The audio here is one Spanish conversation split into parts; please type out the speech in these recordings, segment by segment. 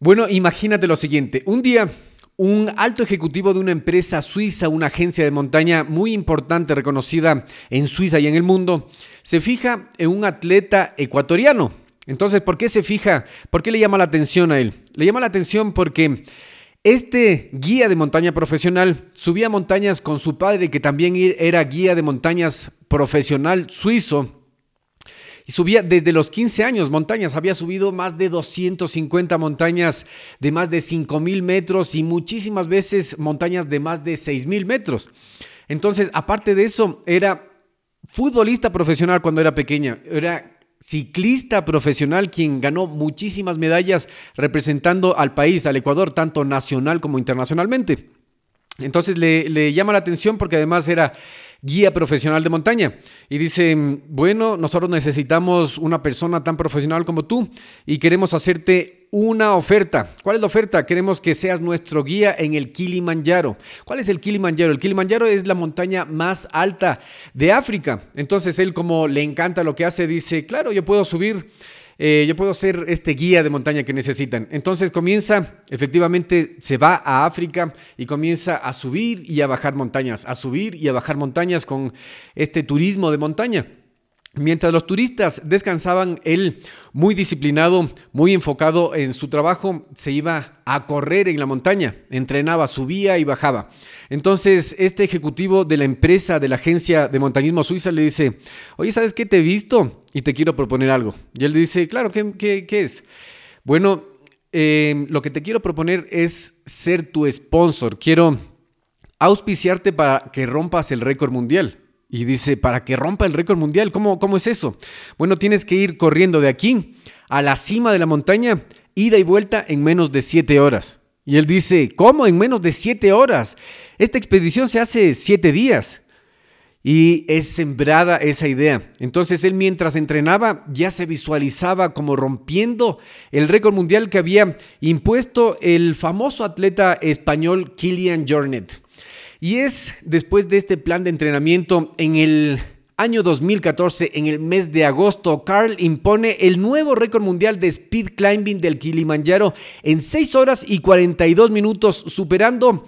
Bueno, imagínate lo siguiente. Un día, un alto ejecutivo de una empresa suiza, una agencia de montaña muy importante, reconocida en Suiza y en el mundo, se fija en un atleta ecuatoriano. Entonces, ¿por qué se fija? ¿Por qué le llama la atención a él? Le llama la atención porque este guía de montaña profesional subía montañas con su padre, que también era guía de montañas profesional suizo y subía desde los 15 años montañas. Había subido más de 250 montañas de más de 5.000 metros y muchísimas veces montañas de más de 6.000 metros. Entonces, aparte de eso, era futbolista profesional cuando era pequeña. Era ciclista profesional quien ganó muchísimas medallas representando al país, al Ecuador, tanto nacional como internacionalmente. Entonces le, le llama la atención porque además era guía profesional de montaña. Y dice, bueno, nosotros necesitamos una persona tan profesional como tú y queremos hacerte una oferta. ¿Cuál es la oferta? Queremos que seas nuestro guía en el Kilimanjaro. ¿Cuál es el Kilimanjaro? El Kilimanjaro es la montaña más alta de África. Entonces él como le encanta lo que hace, dice, claro, yo puedo subir eh, yo puedo ser este guía de montaña que necesitan. Entonces comienza, efectivamente, se va a África y comienza a subir y a bajar montañas, a subir y a bajar montañas con este turismo de montaña. Mientras los turistas descansaban, él, muy disciplinado, muy enfocado en su trabajo, se iba a correr en la montaña, entrenaba, subía y bajaba. Entonces, este ejecutivo de la empresa, de la agencia de montañismo suiza, le dice, oye, ¿sabes qué? Te he visto y te quiero proponer algo. Y él dice, claro, ¿qué, es? Bueno, eh, lo que te quiero proponer es ser tu sponsor. Quiero auspiciarte para que rompas el récord mundial. Y dice, para que rompa el récord mundial, ¿cómo, ¿cómo es eso? Bueno, tienes que ir corriendo de aquí a la cima de la montaña, ida y vuelta en menos de siete horas. Y él dice, ¿cómo? En menos de siete horas. Esta expedición se hace siete días. Y es sembrada esa idea. Entonces él mientras entrenaba ya se visualizaba como rompiendo el récord mundial que había impuesto el famoso atleta español Kilian Jornet. Y es después de este plan de entrenamiento en el año 2014, en el mes de agosto, Carl impone el nuevo récord mundial de speed climbing del Kilimanjaro en 6 horas y 42 minutos, superando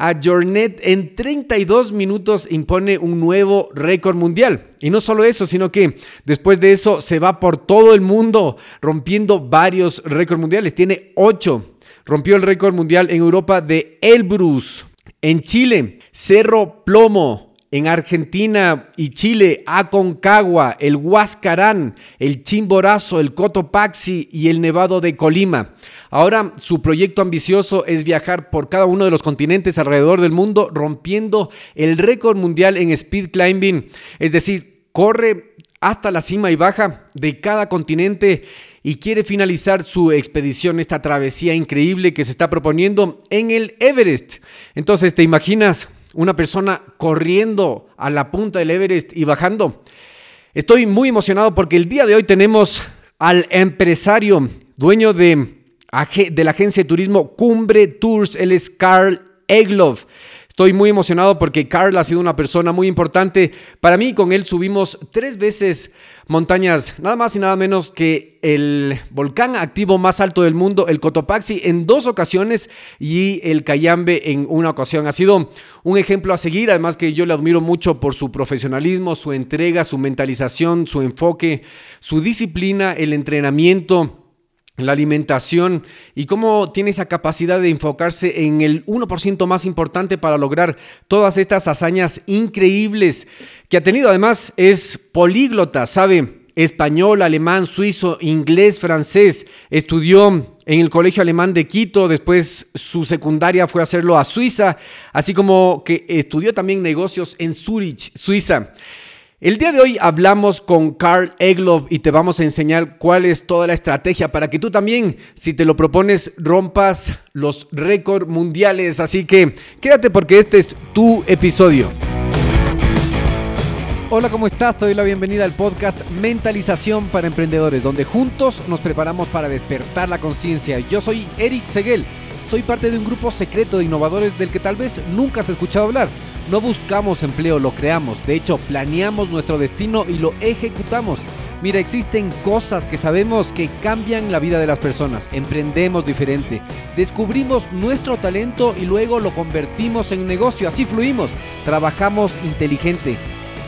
a Jornet en 32 minutos impone un nuevo récord mundial. Y no solo eso, sino que después de eso se va por todo el mundo rompiendo varios récords mundiales. Tiene 8. Rompió el récord mundial en Europa de Elbrus, en Chile, Cerro Plomo. En Argentina y Chile, Aconcagua, el Huascarán, el Chimborazo, el Cotopaxi y el Nevado de Colima. Ahora su proyecto ambicioso es viajar por cada uno de los continentes alrededor del mundo, rompiendo el récord mundial en speed climbing. Es decir, corre hasta la cima y baja de cada continente y quiere finalizar su expedición, esta travesía increíble que se está proponiendo en el Everest. Entonces, ¿te imaginas una persona corriendo a la punta del Everest y bajando? Estoy muy emocionado porque el día de hoy tenemos al empresario, dueño de, de la agencia de turismo Cumbre Tours, él es Carl Egloff. Estoy muy emocionado porque Carl ha sido una persona muy importante para mí. Con él subimos tres veces montañas, nada más y nada menos que el volcán activo más alto del mundo, el Cotopaxi, en dos ocasiones y el Cayambe en una ocasión. Ha sido un ejemplo a seguir, además que yo le admiro mucho por su profesionalismo, su entrega, su mentalización, su enfoque, su disciplina, el entrenamiento la alimentación y cómo tiene esa capacidad de enfocarse en el 1% más importante para lograr todas estas hazañas increíbles que ha tenido. Además, es políglota, sabe español, alemán, suizo, inglés, francés. Estudió en el Colegio Alemán de Quito, después su secundaria fue a hacerlo a Suiza, así como que estudió también negocios en Zurich, Suiza. El día de hoy hablamos con Carl Egloff y te vamos a enseñar cuál es toda la estrategia para que tú también, si te lo propones, rompas los récords mundiales. Así que quédate porque este es tu episodio. Hola, ¿cómo estás? Te doy la bienvenida al podcast Mentalización para Emprendedores, donde juntos nos preparamos para despertar la conciencia. Yo soy Eric Seguel, soy parte de un grupo secreto de innovadores del que tal vez nunca has escuchado hablar. No buscamos empleo, lo creamos. De hecho, planeamos nuestro destino y lo ejecutamos. Mira, existen cosas que sabemos que cambian la vida de las personas. Emprendemos diferente. Descubrimos nuestro talento y luego lo convertimos en negocio. Así fluimos. Trabajamos inteligente.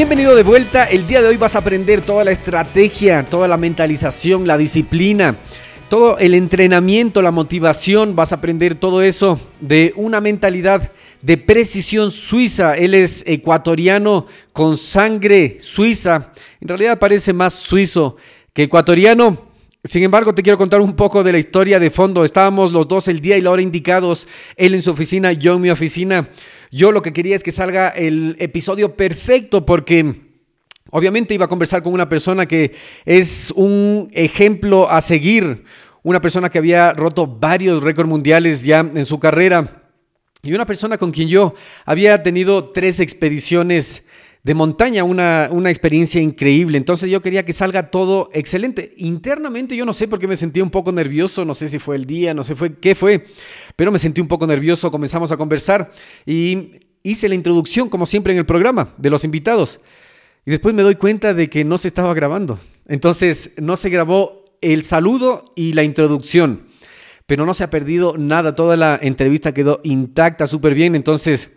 Bienvenido de vuelta. El día de hoy vas a aprender toda la estrategia, toda la mentalización, la disciplina, todo el entrenamiento, la motivación. Vas a aprender todo eso de una mentalidad de precisión suiza. Él es ecuatoriano con sangre suiza. En realidad parece más suizo que ecuatoriano. Sin embargo, te quiero contar un poco de la historia de fondo. Estábamos los dos el día y la hora indicados, él en su oficina, yo en mi oficina. Yo lo que quería es que salga el episodio perfecto porque... Obviamente iba a conversar con una persona que es un ejemplo a seguir, una persona que había roto varios récords mundiales ya en su carrera y una persona con quien yo había tenido tres expediciones de montaña, una, una, experiencia increíble. Entonces yo quería que salga todo excelente. Internamente yo no sé por qué me sentí un poco nervioso, no sé si fue el día, no sé fue, qué fue, pero me sentí un poco nervioso, comenzamos a conversar y hice la introducción, como siempre en el programa, de los invitados. Y después me doy cuenta de que no se estaba grabando. Entonces no se grabó el saludo y la introducción, pero no se ha perdido nada, toda la entrevista quedó intacta, súper bien. Entonces...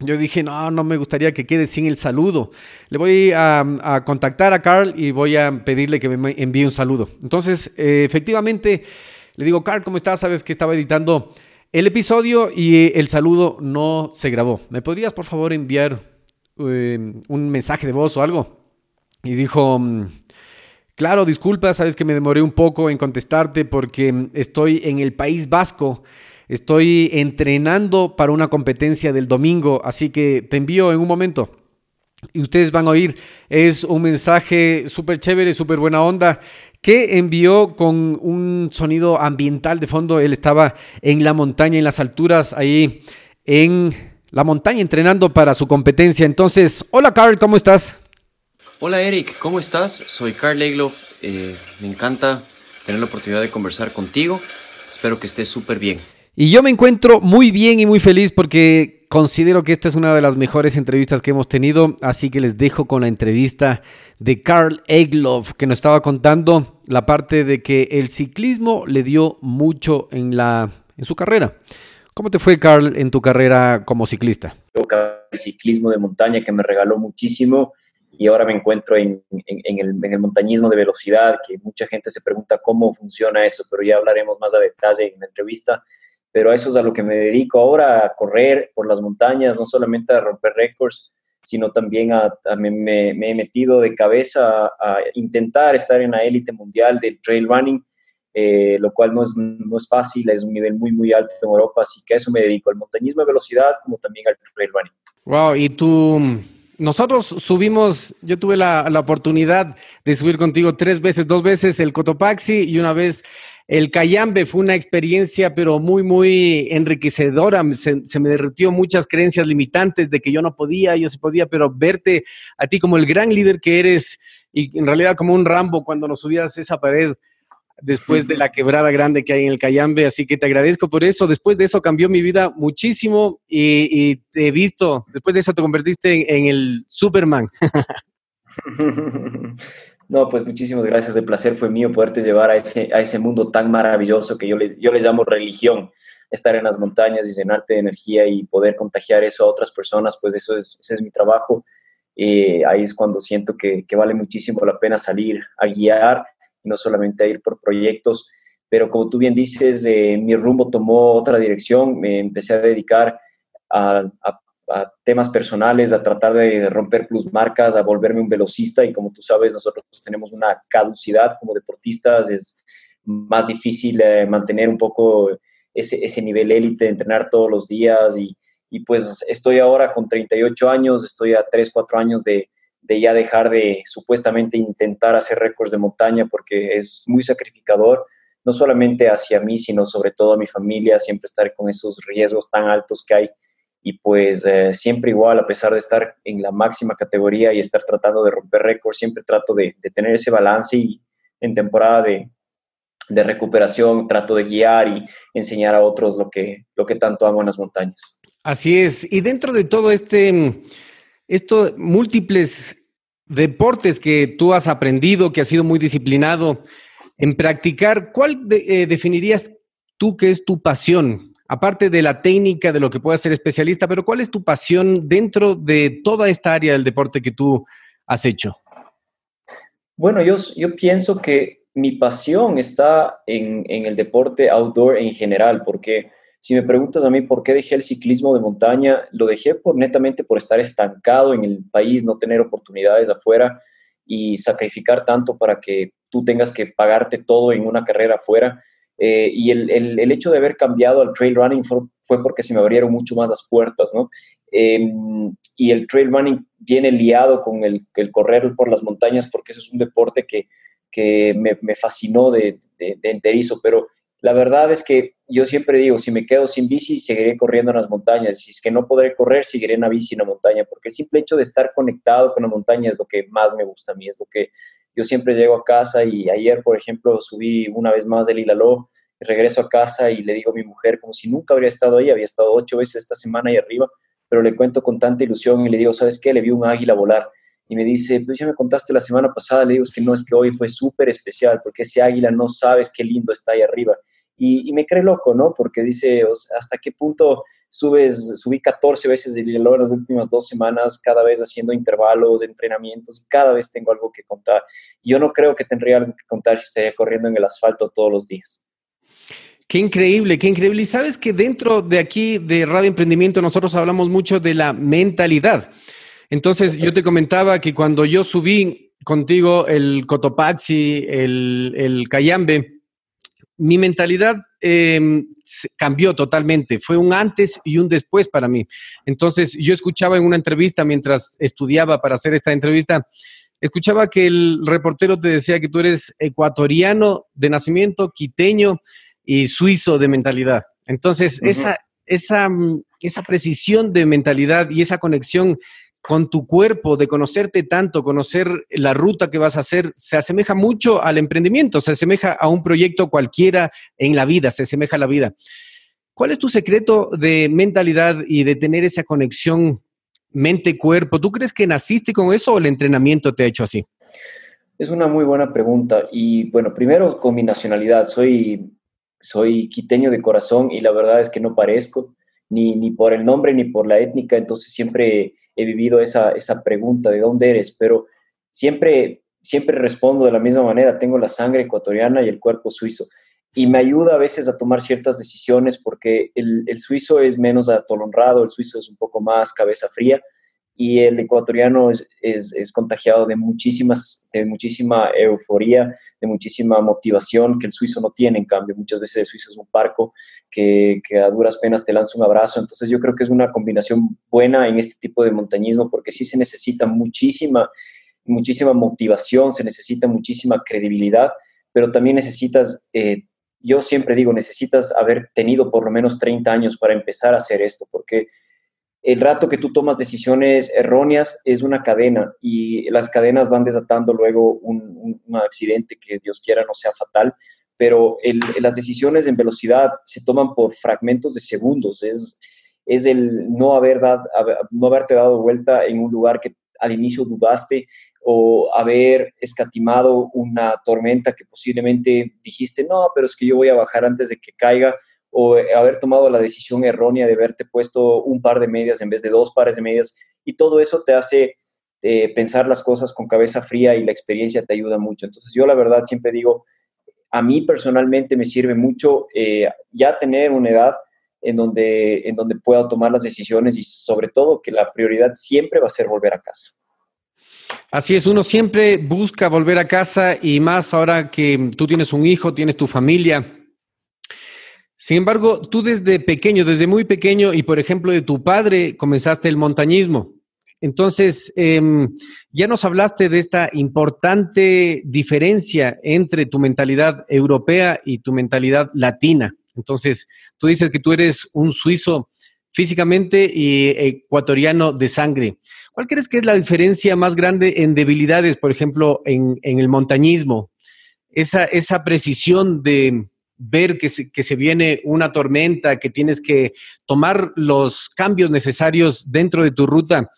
Yo dije, no, no me gustaría que quede sin el saludo. Le voy a, contactar a Carl y voy a pedirle que me envíe un saludo. Entonces, eh, efectivamente, le digo, Carl, ¿cómo estás? Sabes que estaba editando el episodio y el saludo no se grabó. ¿Me podrías, por favor, enviar eh, un mensaje de voz o algo? Y dijo, mm, claro, disculpa, sabes que me demoré un poco en contestarte porque estoy en el País Vasco. Estoy entrenando para una competencia del domingo, así que te envío en un momento. Y ustedes van a oír, es un mensaje súper chévere, súper buena onda que envió con un sonido ambiental de fondo. Él estaba en la montaña, en las alturas, ahí en la montaña entrenando para su competencia. Entonces, hola Carl, ¿cómo estás? Hola Eric, ¿cómo estás? Soy Carl Egloff. Eh, me encanta tener la oportunidad de conversar contigo. Espero que estés súper bien. Y yo me encuentro muy bien y muy feliz porque considero que esta es una de las mejores entrevistas que hemos tenido, así que les dejo con la entrevista de Carl Egloff, que nos estaba contando la parte de que el ciclismo le dio mucho en, la, en su carrera. ¿Cómo te fue, Carl, en tu carrera como ciclista? El ciclismo de montaña que me regaló muchísimo y ahora me encuentro en, en, el, en, el, montañismo de velocidad, que mucha gente se pregunta cómo funciona eso, pero ya hablaremos más a detalle en la entrevista pero eso es a lo que me dedico ahora, a correr por las montañas, no solamente a romper récords, sino también a, me, he metido de cabeza a, intentar estar en la élite mundial del trail running, eh, lo cual no es, no es fácil, es un nivel muy, muy alto en Europa, así que a eso me dedico, al montañismo de velocidad como también al trail running. Wow, y tú, nosotros subimos, yo tuve la, la oportunidad de subir contigo tres veces, dos veces el Cotopaxi y una vez el Cayambe fue una experiencia, pero muy, muy enriquecedora. Se, me derritió muchas creencias limitantes de que yo no podía, yo sí podía, pero verte a ti como el gran líder que eres y en realidad como un Rambo cuando nos subías esa pared después de la quebrada grande que hay en el Cayambe. Así que te agradezco por eso. Después de eso cambió mi vida muchísimo y, te he visto, después de eso te convertiste en el Superman. No, pues muchísimas gracias. El placer fue mío poderte llevar a ese, a ese mundo tan maravilloso que yo le, yo le llamo religión. Estar en las montañas y llenarte de energía y poder contagiar eso a otras personas, pues eso es, ese es mi trabajo. Eh, ahí es cuando siento que, que, vale muchísimo la pena salir a guiar no solamente a ir por proyectos. Pero como tú bien dices, eh, mi rumbo tomó otra dirección. Me empecé a dedicar a, a a temas personales, a tratar de romper plusmarcas, a volverme un velocista y como tú sabes, nosotros tenemos una caducidad como deportistas, es más difícil eh, mantener un poco ese, ese nivel élite, entrenar todos los días y, y, pues estoy ahora con 38 años, estoy a 3, 4 años de, de ya dejar de supuestamente intentar hacer récords de montaña porque es muy sacrificador, no solamente hacia mí, sino sobre todo a mi familia, siempre estar con esos riesgos tan altos que hay. Y pues eh, siempre igual, a pesar de estar en la máxima categoría y estar tratando de romper récords, siempre trato de, tener ese balance y en temporada de, de recuperación trato de guiar y enseñar a otros lo que, lo que tanto amo en las montañas. Así es. Y dentro de todo este, estos múltiples deportes que tú has aprendido, que has sido muy disciplinado en practicar, ¿cuál eh, definirías tú que es tu pasión? Aparte de la técnica, de lo que puedas ser especialista, pero ¿cuál es tu pasión dentro de toda esta área del deporte que tú has hecho? Bueno, yo, yo pienso que mi pasión está en, en el deporte outdoor en general, porque si me preguntas a mí por qué dejé el ciclismo de montaña, lo dejé por netamente por estar estancado en el país, no tener oportunidades afuera y sacrificar tanto para que tú tengas que pagarte todo en una carrera afuera. Eh, y el, el, hecho de haber cambiado al trail running fue, fue, porque se me abrieron mucho más las puertas, ¿no? Em, y el trail running viene liado con el, el, correr por las montañas porque eso es un deporte que, que me, me fascinó de, de, de enterizo, pero la verdad es que yo siempre digo, si me quedo sin bici, seguiré corriendo en las montañas. Si es que no podré correr, seguiré en la bici en la montaña, porque el simple hecho de estar conectado con la montaña es lo que más me gusta a mí, es lo que yo siempre llego a casa y ayer, por ejemplo, subí una vez más del Hilaló, regreso a casa y le digo a mi mujer como si nunca habría estado ahí, había estado ocho veces esta semana ahí arriba, pero le cuento con tanta ilusión y le digo, ¿sabes qué? Le vi un águila volar. Y me dice, pues ya me contaste la semana pasada, le digo, es que no, es que hoy fue súper especial, porque ese águila no sabes qué lindo está ahí arriba y, me cree loco, ¿no? Porque dice, ¿hasta qué punto subes, subí 14 veces de hielo en las últimas dos semanas, cada vez haciendo intervalos, entrenamientos, cada vez tengo algo que contar. Yo no creo que tendría algo que contar si estaría corriendo en el asfalto todos los días. Qué increíble, qué increíble. Y sabes que dentro de aquí de Radio Emprendimiento nosotros hablamos mucho de la mentalidad. Entonces yo te comentaba que cuando yo subí contigo el Cotopaxi, el, el Cayambe, mi mentalidad em, cambió totalmente. Fue un antes y un después para mí. Entonces, yo escuchaba en una entrevista mientras estudiaba para hacer esta entrevista, escuchaba que el reportero te decía que tú eres ecuatoriano de nacimiento, quiteño y suizo de mentalidad. Entonces, esa, esa, esa precisión de mentalidad y esa conexión con tu cuerpo, de conocerte tanto, conocer la ruta que vas a hacer, se asemeja mucho al emprendimiento, se asemeja a un proyecto cualquiera en la vida, se asemeja a la vida. ¿Cuál es tu secreto de mentalidad y de tener esa conexión mente-cuerpo? ¿Tú crees que naciste con eso o el entrenamiento te ha hecho así? Es una muy buena pregunta. Y bueno, primero con mi nacionalidad. Soy, soy quiteño de corazón y la verdad es que no parezco ni, ni por el nombre ni por la étnica. Entonces siempre he vivido esa, esa pregunta de dónde eres, pero siempre, siempre respondo de la misma manera, tengo la sangre ecuatoriana y el cuerpo suizo. Y me ayuda a veces a tomar ciertas decisiones porque el, el suizo es menos atolonrado, el suizo es un poco más cabeza fría y el ecuatoriano es, es, contagiado de, muchísimas, de muchísima euforía, de muchísima motivación que el suizo no tiene, en cambio, muchas veces el suizo es un parco que, que, a duras penas te lanza un abrazo, entonces yo creo que es una combinación buena en este tipo de montañismo porque sí se necesita muchísima, muchísima motivación, se necesita muchísima credibilidad, pero también necesitas... Eh, yo siempre digo, necesitas haber tenido por lo menos 30 años para empezar a hacer esto, porque el rato que tú tomas decisiones erróneas es una cadena y las cadenas van desatando luego un, accidente que Dios quiera no sea fatal, pero las decisiones en velocidad se toman por fragmentos de segundos, es, es el no, haber dado, no haberte dado vuelta en un lugar que al inicio dudaste o haber escatimado una tormenta que posiblemente dijiste, no, pero es que yo voy a bajar antes de que caiga o haber tomado la decisión errónea de haberte puesto un par de medias en vez de dos pares de medias. Y todo eso te hace eh, pensar las cosas con cabeza fría y la experiencia te ayuda mucho. Entonces yo la verdad siempre digo, a mí personalmente me sirve mucho eh, ya tener una edad en donde, en donde pueda tomar las decisiones y sobre todo que la prioridad siempre va a ser volver a casa. Así es, uno siempre busca volver a casa y más ahora que tú tienes un hijo, tienes tu familia, sin embargo, tú desde pequeño, desde muy pequeño, y por ejemplo de tu padre, comenzaste el montañismo. Entonces, em, ya nos hablaste de esta importante diferencia entre tu mentalidad europea y tu mentalidad latina. Entonces, tú dices que tú eres un suizo físicamente y ecuatoriano de sangre. ¿Cuál crees que es la diferencia más grande en debilidades, por ejemplo, en, el montañismo? Esa, esa precisión de ver que se, que se viene una tormenta, que tienes que tomar los cambios necesarios dentro de tu ruta.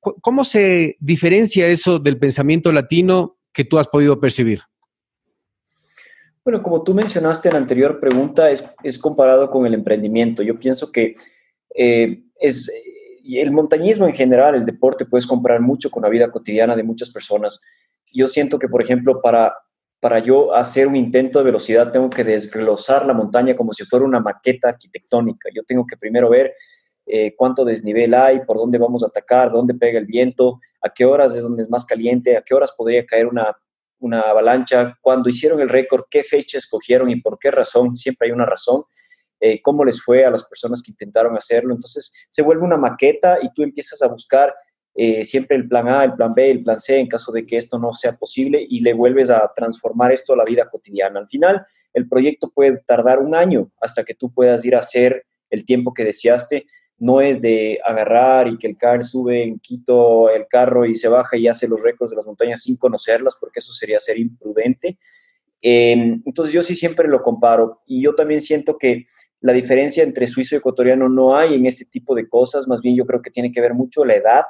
¿Cómo se diferencia eso del pensamiento latino que tú has podido percibir? Bueno, como tú mencionaste en la anterior pregunta, es, es comparado con el emprendimiento. Yo pienso que eh, es, el montañismo en general, el deporte, puedes comparar mucho con la vida cotidiana de muchas personas. Yo siento que, por ejemplo, para, para yo hacer un intento de velocidad, tengo que desglosar la montaña como si fuera una maqueta arquitectónica. Yo tengo que primero ver eh, cuánto desnivel hay, por dónde vamos a atacar, dónde pega el viento, a qué horas es donde es más caliente, a qué horas podría caer una, una avalancha, cuando hicieron el récord, qué fecha escogieron y por qué razón, siempre hay una razón, eh, cómo les fue a las personas que intentaron hacerlo. Entonces se vuelve una maqueta y tú empiezas a buscar eh, siempre el plan A, el plan B, el plan C en caso de que esto no sea posible y le vuelves a transformar esto a la vida cotidiana. Al final, el proyecto puede tardar un año hasta que tú puedas ir a hacer el tiempo que deseaste, no es de agarrar y que el car sube en Quito el carro y se baja y hace los récords de las montañas sin conocerlas, porque eso sería ser imprudente. Em, entonces yo sí siempre lo comparo y yo también siento que la diferencia entre suizo y ecuatoriano no hay en este tipo de cosas, más bien yo creo que tiene que ver mucho la edad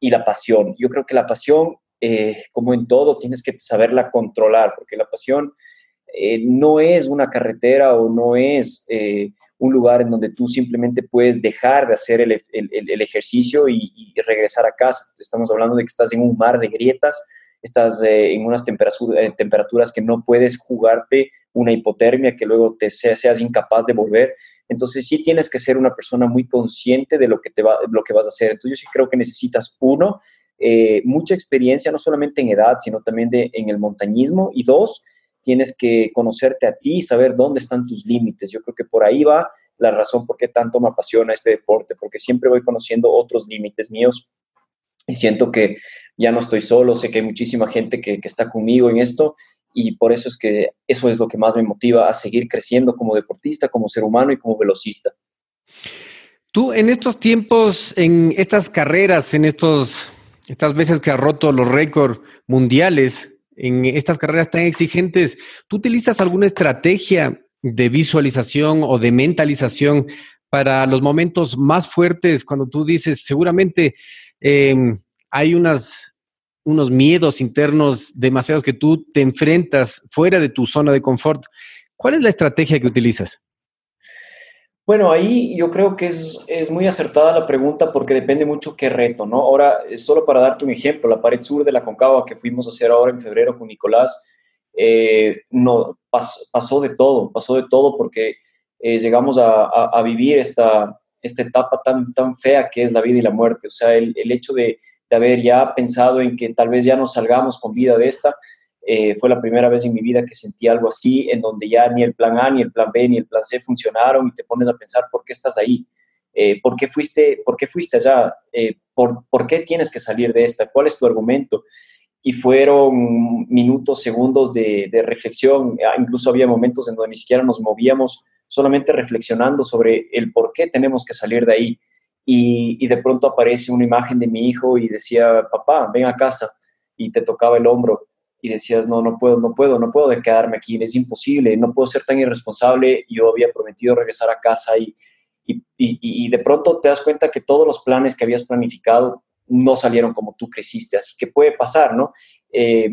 y la pasión. Yo creo que la pasión, eh, como en todo, tienes que saberla controlar, porque la pasión eh, no es una carretera o no es... Eh, un lugar en donde tú simplemente puedes dejar de hacer el, el, ejercicio y, regresar a casa. Estamos hablando de que estás en un mar de grietas, estás eh, en unas temperaturas, temperaturas que no puedes jugarte una hipotermia que luego te seas incapaz de volver. Entonces sí tienes que ser una persona muy consciente de lo que, te va, lo que vas a hacer. Entonces yo sí creo que necesitas, uno, eh, mucha experiencia, no solamente en edad, sino también de, en el montañismo, y dos, tienes que conocerte a ti y saber dónde están tus límites. Yo creo que por ahí va la razón por qué tanto me apasiona este deporte, porque siempre voy conociendo otros límites míos y siento que ya no estoy solo, sé que hay muchísima gente que, está conmigo en esto y por eso es que eso es lo que más me motiva a seguir creciendo como deportista, como ser humano y como velocista. Tú en estos tiempos, en estas carreras, en estos, estas veces que has roto los récords mundiales, en estas carreras tan exigentes, ¿tú utilizas alguna estrategia de visualización o de mentalización para los momentos más fuertes cuando tú dices, seguramente em, hay unos miedos internos demasiados que tú te enfrentas fuera de tu zona de confort? ¿Cuál es la estrategia que utilizas? Bueno, ahí yo creo que es, muy acertada la pregunta porque depende mucho qué reto, ¿no? Ahora, eh, solo para darte un ejemplo, la pared sur de la Concagua que fuimos a hacer ahora en febrero con Nicolás, eh, no, pasó de todo, pasó de todo porque eh, llegamos a, vivir esta, esta etapa tan, tan fea que es la vida y la muerte. O sea, el, hecho de, de haber ya pensado en que tal vez ya no salgamos con vida de esta, eh, fue la primera vez en mi vida que sentí algo así, en donde ya ni el plan A, ni el plan B, ni el plan C funcionaron y te pones a pensar por qué estás ahí, eh, por, qué fuiste, por qué fuiste allá, eh, por, por, qué tienes que salir de esta, cuál es tu argumento. Y fueron minutos, segundos de, de reflexión, ah, incluso había momentos en donde ni siquiera nos movíamos, solamente reflexionando sobre el por qué tenemos que salir de ahí. Y, de pronto aparece una imagen de mi hijo y decía, papá, ven a casa, y te tocaba el hombro y decías, no, no puedo, no puedo, no puedo quedarme aquí, es imposible, no puedo ser tan irresponsable, yo había prometido regresar a casa y, y, y, de pronto te das cuenta que todos los planes que habías planificado no salieron como tú creciste, así que puede pasar, ¿no? Eh,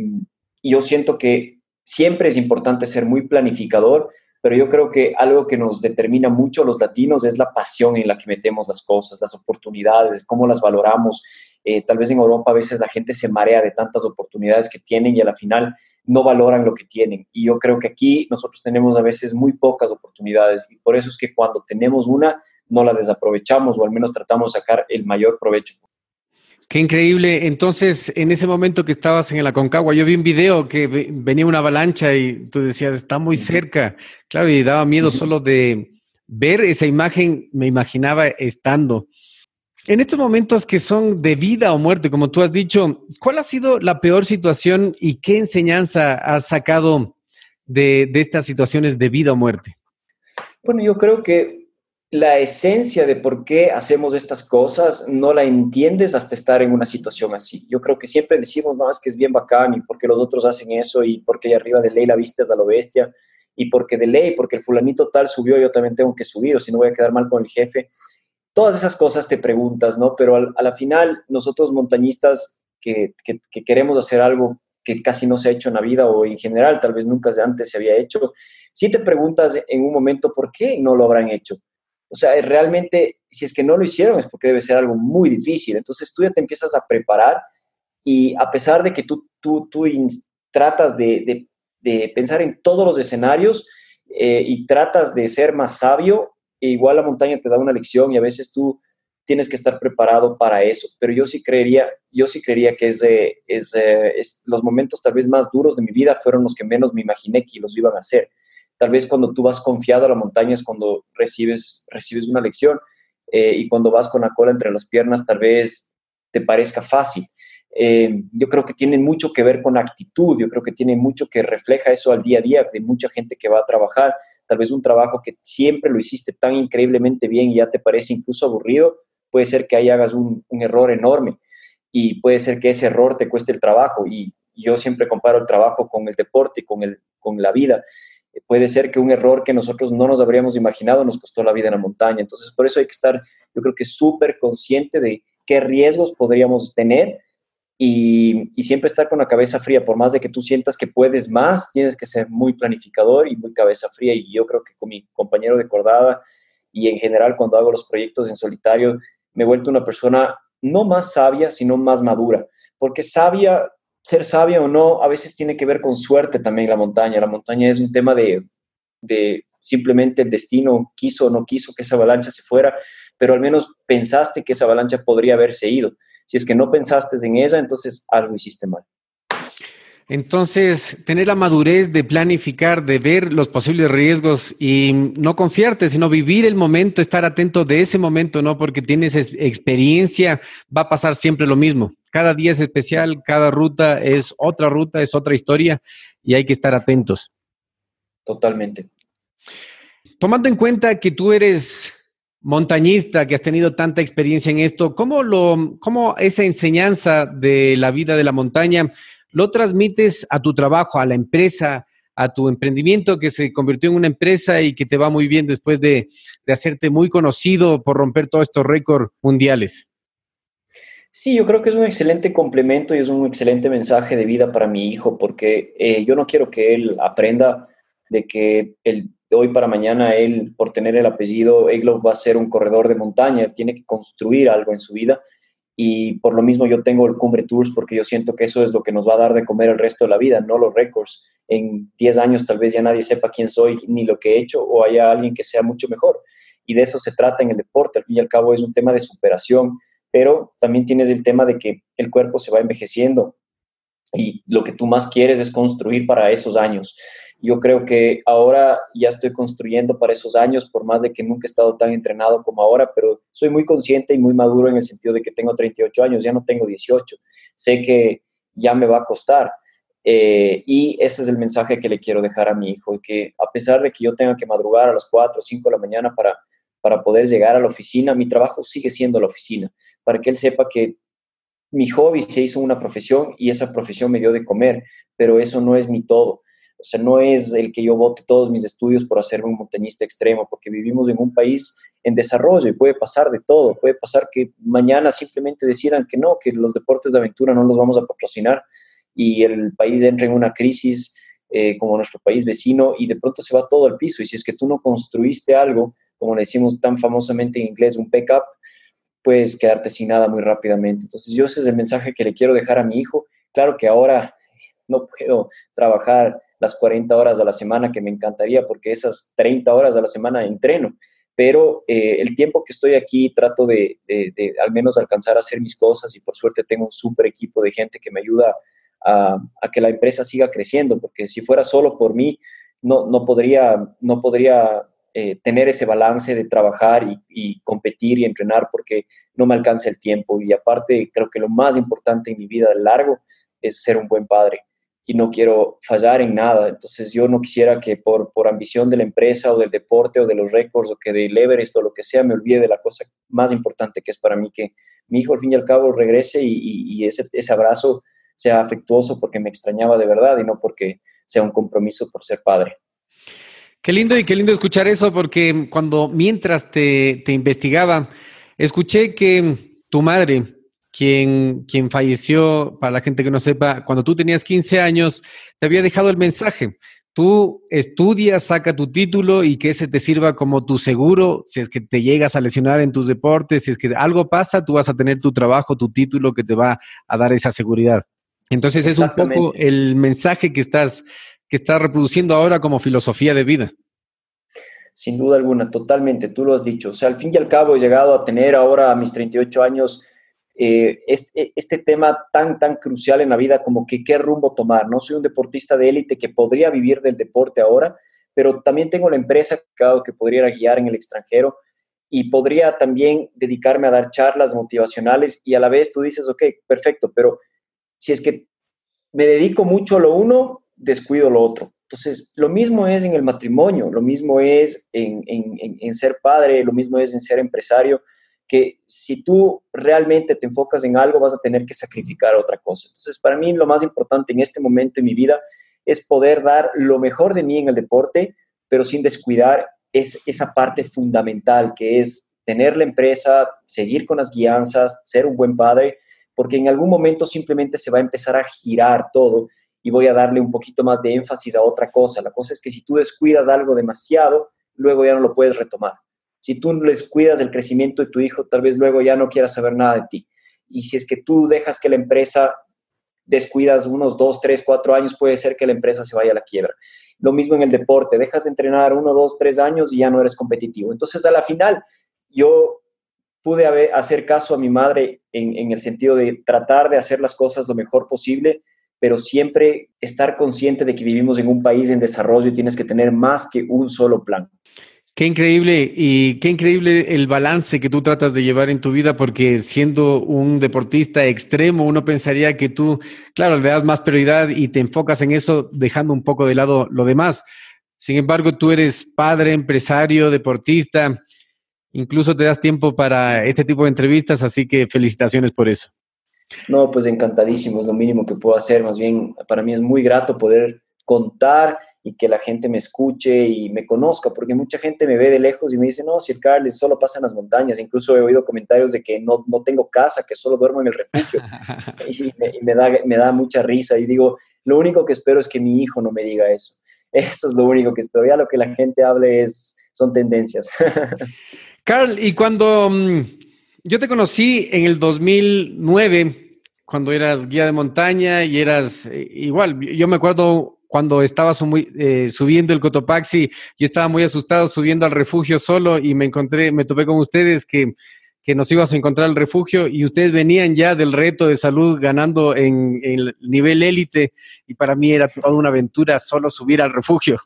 yo siento que siempre es importante ser muy planificador, pero yo creo que algo que nos determina mucho a los latinos es la pasión en la que metemos las cosas, las oportunidades, cómo las valoramos. Eh, tal vez en Europa a veces la gente se marea de tantas oportunidades que tienen y a la final no valoran lo que tienen. Y yo creo que aquí nosotros tenemos a veces muy pocas oportunidades y por eso es que cuando tenemos una, no la desaprovechamos o al menos tratamos de sacar el mayor provecho. Qué increíble. Entonces, en ese momento que estabas en la Concagua, yo vi un video que venía una avalancha y tú decías, está muy cerca. Claro, y daba miedo solo de ver esa imagen, me imaginaba estando. En estos momentos que son de vida o muerte, como tú has dicho, ¿cuál ha sido la peor situación y qué enseñanza has sacado de, de estas situaciones de vida o muerte? Bueno, yo creo que la esencia de por qué hacemos estas cosas no la entiendes hasta estar en una situación así. Yo creo que siempre decimos, no, es que es bien bacán y porque los otros hacen eso y porque arriba de ley la vista es a lo bestia y porque de ley, porque el fulanito tal subió, yo también tengo que subir o si no voy a quedar mal con el jefe. Todas esas cosas te preguntas, ¿no? Pero a la final, nosotros montañistas que, que, queremos hacer algo que casi no se ha hecho en la vida o en general, tal vez nunca antes se había hecho, si te preguntas en un momento por qué no lo habrán hecho. O sea, realmente, si es que no lo hicieron es porque debe ser algo muy difícil. Entonces tú ya te empiezas a preparar y a pesar de que tú, tú, tú tratas de, de, pensar en todos los escenarios eh, y tratas de ser más sabio, igual la montaña te da una lección y a veces tú tienes que estar preparado para eso. Pero yo sí creería, yo sí creería que es, es, los momentos tal vez más duros de mi vida fueron los que menos me imaginé que los iban a hacer. Tal vez cuando tú vas confiado a la montaña es cuando recibes, recibes una lección eh, y cuando vas con la cola entre las piernas tal vez te parezca fácil. Eh, yo creo que tiene mucho que ver con actitud, yo creo que tiene mucho que refleja eso al día a día de mucha gente que va a trabajar, tal vez un trabajo que siempre lo hiciste tan increíblemente bien y ya te parece incluso aburrido, puede ser que ahí hagas un, error enorme y puede ser que ese error te cueste el trabajo y yo siempre comparo el trabajo con el deporte con, el, con la vida. Puede ser que un error que nosotros no nos habríamos imaginado nos costó la vida en la montaña. Entonces, por eso hay que estar, yo creo que súper consciente de qué riesgos podríamos tener y, y, siempre estar con la cabeza fría. Por más de que tú sientas que puedes más, tienes que ser muy planificador y muy cabeza fría. Y yo creo que con mi compañero de cordada y en general cuando hago los proyectos en solitario, me he vuelto una persona no más sabia, sino más madura, porque sabia, ser sabia o no, a veces tiene que ver con suerte también la montaña. La montaña es un tema de, de simplemente el destino quiso o no quiso que esa avalancha se fuera, pero al menos pensaste que esa avalancha podría haberse ido. Si es que no pensaste en ella, entonces algo hiciste mal. Entonces, tener la madurez de planificar, de ver los posibles riesgos y no confiarte, sino vivir el momento, estar atento de ese momento, ¿no? Porque tienes experiencia, va a pasar siempre lo mismo. Cada día es especial, cada ruta es otra ruta, es otra historia y hay que estar atentos. Totalmente. Tomando en cuenta que tú eres montañista, que has tenido tanta experiencia en esto, ¿cómo, lo, cómo esa enseñanza de la vida de la montaña lo transmites a tu trabajo, a la empresa, a tu emprendimiento que se convirtió en una empresa y que te va muy bien después de, hacerte muy conocido por romper todos estos récords mundiales? Sí, yo creo que es un excelente complemento y es un excelente mensaje de vida para mi hijo, porque eh, yo no quiero que él aprenda de que el, de hoy para mañana él, por tener el apellido Egloff, va a ser un corredor de montaña, tiene que construir algo en su vida y por lo mismo yo tengo el Cumbre Tours porque yo siento que eso es lo que nos va a dar de comer el resto de la vida, no los récords. En 10 años tal vez ya nadie sepa quién soy ni lo que he hecho o haya alguien que sea mucho mejor. Y de eso se trata en el deporte, al fin y al cabo es un tema de superación, pero también tienes el tema de que el cuerpo se va envejeciendo y lo que tú más quieres es construir para esos años. Yo creo que ahora ya estoy construyendo para esos años, por más de que nunca he estado tan entrenado como ahora, pero soy muy consciente y muy maduro en el sentido de que tengo 38 años, ya no tengo 18. Sé que ya me va a costar. Eh, y ese es el mensaje que le quiero dejar a mi hijo, que a pesar de que yo tenga que madrugar a las 4 o 5 de la mañana para, para poder llegar a la oficina, mi trabajo sigue siendo la oficina, para que él sepa que mi hobby se hizo una profesión y esa profesión me dio de comer, pero eso no es mi todo. O sea, no es el que yo vote todos mis estudios por hacerme un montañista extremo, porque vivimos en un país en desarrollo y puede pasar de todo. Puede pasar que mañana simplemente decidan que no, que los deportes de aventura no los vamos a patrocinar y el país entre en una crisis eh, como nuestro país vecino y de pronto se va todo al piso. Y si es que tú no construiste algo, como le decimos tan famosamente en inglés, un backup, puedes quedarte sin nada muy rápidamente. Entonces yo ese es el mensaje que le quiero dejar a mi hijo. Claro que ahora no puedo trabajar las 40 horas a la semana que me encantaría porque esas 30 horas a la semana entreno, pero eh, el tiempo que estoy aquí trato de, al menos alcanzar a hacer mis cosas y por suerte tengo un súper equipo de gente que me ayuda a, que la empresa siga creciendo, porque si fuera solo por mí, no, no, podría, no podría eh, tener ese balance de trabajar y, competir y entrenar porque no me alcanza el tiempo. Y aparte, creo que lo más importante en mi vida de largo es ser un buen padre y no quiero fallar en nada. Entonces yo no quisiera que por, ambición de la empresa o del deporte o de los récords o que del Everest o lo que sea me olvide de la cosa más importante que es para mí que mi hijo al fin y al cabo regrese y, ese abrazo sea afectuoso porque me extrañaba de verdad y no porque sea un compromiso por ser padre. Qué lindo y qué lindo escuchar eso porque cuando mientras te, te investigaba, escuché que tu madre quien, quien falleció, para la gente que no sepa, cuando tú tenías 15 años, te había dejado el mensaje. Tú estudias, saca tu título y que ese te sirva como tu seguro si es que te llegas a lesionar en tus deportes, si es que algo pasa, tú vas a tener tu trabajo, tu título que te va a dar esa seguridad. Entonces es un poco el mensaje que estás, que estás reproduciendo ahora como filosofía de vida. Sin duda alguna, totalmente, tú lo has dicho. O sea, al fin y al cabo he llegado a tener ahora a mis 38 años eh, este, este, tema tan, tan crucial en la vida como que qué rumbo tomar. No soy un deportista de élite que podría vivir del deporte ahora, pero también tengo la empresa que podría guiar en el extranjero y podría también dedicarme a dar charlas motivacionales y a la vez tú dices, ok, perfecto, pero si es que me dedico mucho a lo uno, descuido lo otro. Entonces, lo mismo es en el matrimonio, lo mismo es en, en ser padre, lo mismo es en ser empresario que si tú realmente te enfocas en algo, vas a tener que sacrificar otra cosa. Entonces, para mí lo más importante en este momento en mi vida es poder dar lo mejor de mí en el deporte, pero sin descuidar es esa parte fundamental que es tener la empresa, seguir con las guianzas, ser un buen padre, porque en algún momento simplemente se va a empezar a girar todo y voy a darle un poquito más de énfasis a otra cosa. La cosa es que si tú descuidas algo demasiado, luego ya no lo puedes retomar. Si tú les cuidas del crecimiento de tu hijo, tal vez luego ya no quieras saber nada de ti. Y si es que tú dejas que la empresa descuidas unos dos, tres, cuatro años, puede ser que la empresa se vaya a la quiebra. Lo mismo en el deporte, dejas de entrenar uno, dos, tres años y ya no eres competitivo. Entonces, a la final, yo pude hacer caso a mi madre en, el sentido de tratar de hacer las cosas lo mejor posible, pero siempre estar consciente de que vivimos en un país en desarrollo y tienes que tener más que un solo plan. Qué increíble y qué increíble el balance que tú tratas de llevar en tu vida, porque siendo un deportista extremo, uno pensaría que tú, claro, le das más prioridad y te enfocas en eso, dejando un poco de lado lo demás. Sin embargo, tú eres padre, empresario, deportista, incluso te das tiempo para este tipo de entrevistas, así que felicitaciones por eso. No, pues encantadísimo, es lo mínimo que puedo hacer. Más bien, para mí es muy grato poder contar y que la gente me escuche y me conozca, porque mucha gente me ve de lejos y me dice, no, si el Carles solo pasa en las montañas, incluso he oído comentarios de que no, no tengo casa, que solo duermo en el refugio, y, me, da, me da mucha risa, y digo, lo único que espero es que mi hijo no me diga eso, eso es lo único que espero, ya lo que la gente hable es, son tendencias. Carl, y cuando mm, yo te conocí en el 2009, cuando eras guía de montaña y eras eh, igual, yo me acuerdo cuando estaba eh, subiendo el Cotopaxi, yo estaba muy asustado subiendo al refugio solo y me encontré, me topé con ustedes que, que nos íbamos a encontrar al refugio y ustedes venían ya del reto de salud ganando en, el nivel élite y para mí era toda una aventura solo subir al refugio.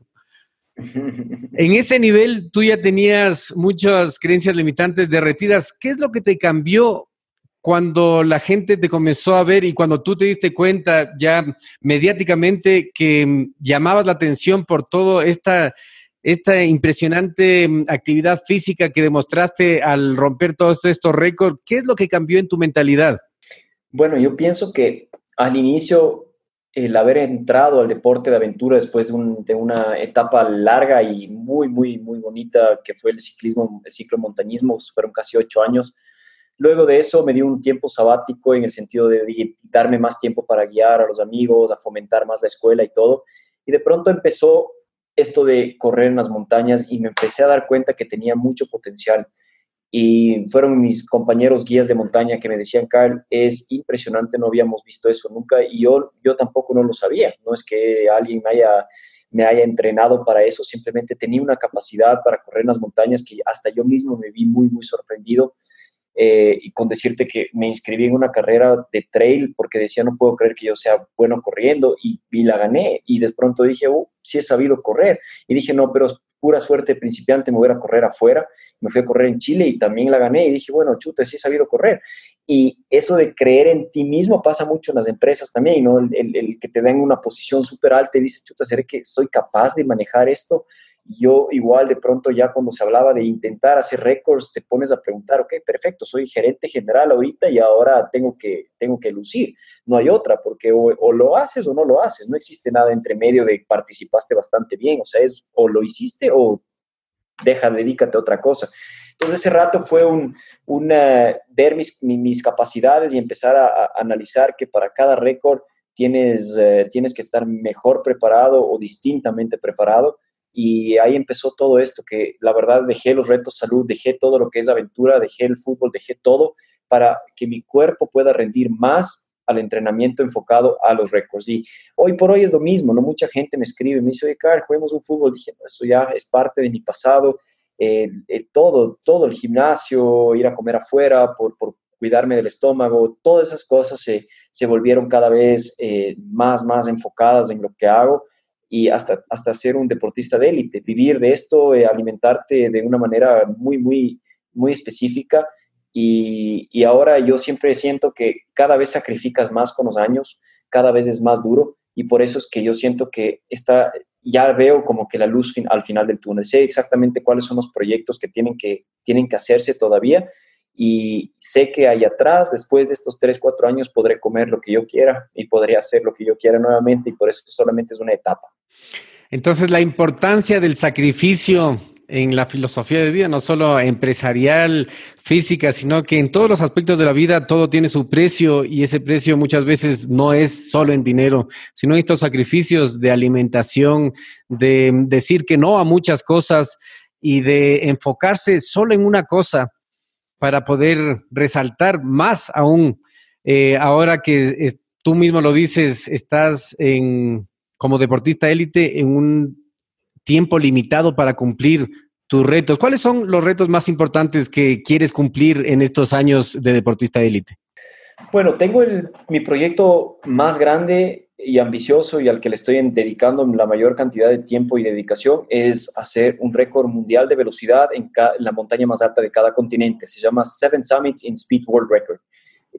En ese nivel tú ya tenías muchas creencias limitantes derretidas. ¿Qué es lo que te cambió cuando la gente te comenzó a ver y cuando tú te diste cuenta ya mediáticamente que mm, llamabas la atención por toda esta, esta impresionante mm, actividad física que demostraste al romper todos estos récords, ¿qué es lo que cambió en tu mentalidad? Bueno, yo pienso que al inicio el haber entrado al deporte de aventura después de, una etapa larga y muy, muy, muy bonita que fue el ciclismo, el ciclomontañismo, fueron casi ocho años, Luego de eso me di un tiempo sabático en el sentido de darme más tiempo para guiar a los amigos, a fomentar más la escuela y todo. Y de pronto empezó esto de correr en las montañas y me empecé a dar cuenta que tenía mucho potencial. Y fueron mis compañeros guías de montaña que me decían, Carl, es impresionante, no habíamos visto eso nunca y yo, yo tampoco no lo sabía. No es que alguien me haya, me haya entrenado para eso, simplemente tenía una capacidad para correr en las montañas que hasta yo mismo me vi muy, muy sorprendido eh, y con decirte que me inscribí en una carrera de trail porque decía, no puedo creer que yo sea bueno corriendo y, la gané. Y de pronto dije, oh, sí he sabido correr. Y dije, no, pero pura suerte principiante, me voy a correr afuera. Me fui a correr en Chile y también la gané. Y dije, bueno, chuta, sí he sabido correr. Y eso de creer en ti mismo pasa mucho en las empresas también, ¿no? El, el que te den una posición súper alta y dices, chuta, ¿seré que soy capaz de manejar esto? Yo igual de pronto ya cuando se hablaba de intentar hacer récords, te pones a preguntar, ok, perfecto, soy gerente general ahorita y ahora tengo que, tengo que lucir. No hay otra, porque o, lo haces o no lo haces, no existe nada entre medio de participaste bastante bien, o sea, es o lo hiciste o deja, dedícate a otra cosa. Entonces ese rato fue un, ver mis, mis, capacidades y empezar a, analizar que para cada récord tienes, eh, tienes que estar mejor preparado o distintamente preparado y ahí empezó todo esto, que la verdad dejé los retos salud, dejé todo lo que es aventura, dejé el fútbol, dejé todo para que mi cuerpo pueda rendir más al entrenamiento enfocado a los récords. Y hoy por hoy es lo mismo, ¿no? Mucha gente me escribe, me dice, oye, Carl, juguemos un fútbol. Dije, eso ya es parte de mi pasado. todo, todo el gimnasio, ir a comer afuera por, por cuidarme del estómago, todas esas cosas se, se volvieron cada vez eh, más, más enfocadas en lo que hago y hasta, hasta ser un deportista de élite, vivir de esto, eh, alimentarte de una manera muy, muy, muy específica. Y, y, ahora yo siempre siento que cada vez sacrificas más con los años, cada vez es más duro y por eso es que yo siento que está, ya veo como que la luz al final del túnel. Sé exactamente cuáles son los proyectos que tienen que, tienen que hacerse todavía y sé que ahí atrás, después de estos tres, cuatro años, podré comer lo que yo quiera y podré hacer lo que yo quiera nuevamente y por eso solamente es una etapa. Entonces, la importancia del sacrificio en la filosofía de vida, no solo empresarial, física, sino que en todos los aspectos de la vida todo tiene su precio y ese precio muchas veces no es solo en dinero, sino en estos sacrificios de alimentación, de decir que no a muchas cosas y de enfocarse solo en una cosa para poder resaltar más aún. Eh, ahora que tú mismo lo dices, estás en, como deportista élite en un tiempo limitado para cumplir tus retos. ¿Cuáles son los retos más importantes que quieres cumplir en estos años de deportista élite? Bueno, tengo mi proyecto más grande y ambicioso y al que le estoy dedicando la mayor cantidad de tiempo y dedicación es hacer un récord mundial de velocidad en, la montaña más alta de cada continente. Se llama Seven Summits in Speed World Record.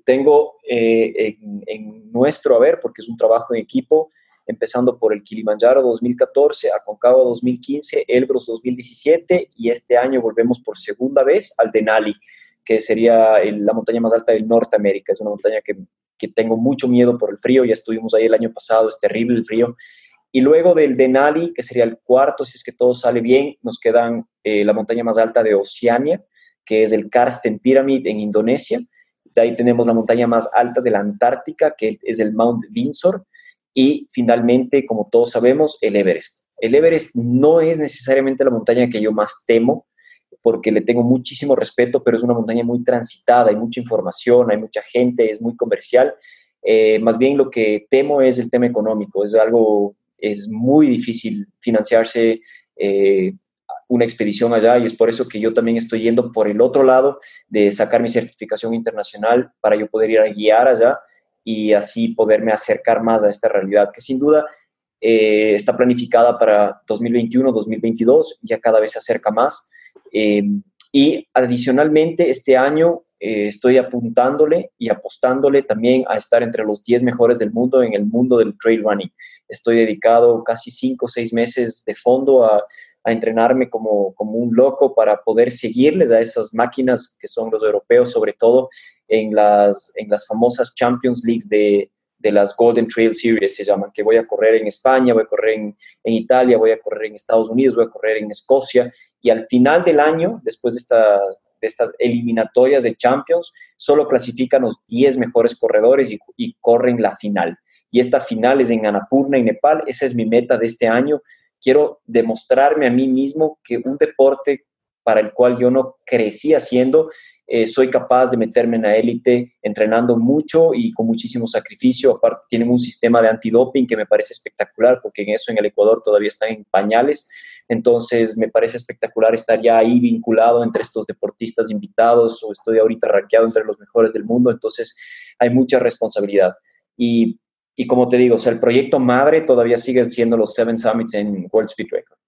Tengo eh, en, en, nuestro haber, porque es un trabajo en equipo, empezando por el Kilimanjaro 2014, Aconcagua 2015, Elbrus 2017 y este año volvemos por segunda vez al Denali que sería la montaña más alta de Norteamérica. Es una montaña que, que, tengo mucho miedo por el frío, ya estuvimos ahí el año pasado, es terrible el frío. Y luego del Denali, que sería el cuarto, si es que todo sale bien, nos quedan eh, la montaña más alta de Oceania, que es el Karsten Pyramid en Indonesia. De ahí tenemos la montaña más alta de la Antártica, que es el Mount Windsor. Y finalmente, como todos sabemos, el Everest. El Everest no es necesariamente la montaña que yo más temo, porque le tengo muchísimo respeto, pero es una montaña muy transitada, hay mucha información, hay mucha gente, es muy comercial. Eh, más bien lo que temo es el tema económico, es algo, es muy difícil financiarse eh, una expedición allá y es por eso que yo también estoy yendo por el otro lado de sacar mi certificación internacional para yo poder ir a guiar allá y así poderme acercar más a esta realidad que sin duda eh, está planificada para 2021-2022, ya cada vez se acerca más. Eh, y adicionalmente, este año eh, estoy apuntándole y apostándole también a estar entre los 10 mejores del mundo en el mundo del trail running. Estoy dedicado casi 5 o 6 meses de fondo a, a entrenarme como, como, un loco para poder seguirles a esas máquinas que son los europeos, sobre todo en las, en las famosas Champions Leagues de, de las Golden Trail Series, se llaman, que voy a correr en España, voy a correr en, en, Italia, voy a correr en Estados Unidos, voy a correr en Escocia, y al final del año, después de, esta, de estas eliminatorias de Champions, solo clasifican los 10 mejores corredores y, y, corren la final. Y esta final es en Annapurna, en Nepal, esa es mi meta de este año. Quiero demostrarme a mí mismo que un deporte para el cual yo no crecí haciendo, eh, soy capaz de meterme en la élite entrenando mucho y con muchísimo sacrificio. Aparte, tienen un sistema de antidoping que me parece espectacular, porque en eso en el Ecuador todavía están en pañales, Entonces, me parece espectacular estar ya ahí vinculado entre estos deportistas invitados o estoy ahorita rankeado entre los mejores del mundo. Entonces, hay mucha responsabilidad. Y, y como te digo, o sea, el proyecto madre todavía sigue siendo los Seven Summits en World Speed Record.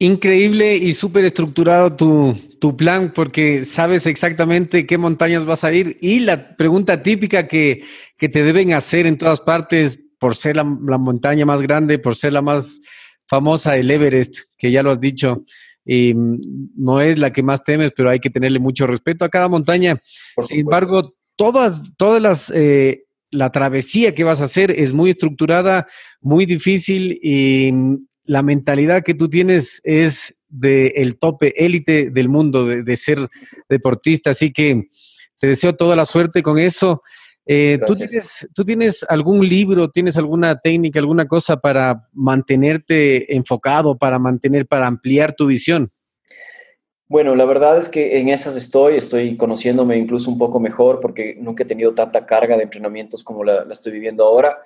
Increíble y súper estructurado tu, tu, plan porque sabes exactamente qué montañas vas a ir y la pregunta típica que, que te deben hacer en todas partes por ser la, la, montaña más grande, por ser la más famosa, el Everest, que ya lo has dicho, y no es la que más temes, pero hay que tenerle mucho respeto a cada montaña. Sin embargo, todas, todas las... Eh, la travesía que vas a hacer es muy estructurada, muy difícil y la mentalidad que tú tienes es del el tope élite del mundo, de, ser deportista. Así que te deseo toda la suerte con eso. Eh, ¿tú, tienes, ¿Tú tienes algún libro, tienes alguna técnica, alguna cosa para mantenerte enfocado, para mantener, para ampliar tu visión? Bueno, la verdad es que en esas estoy, estoy conociéndome incluso un poco mejor porque nunca he tenido tanta carga de entrenamientos como la estoy viviendo ahora.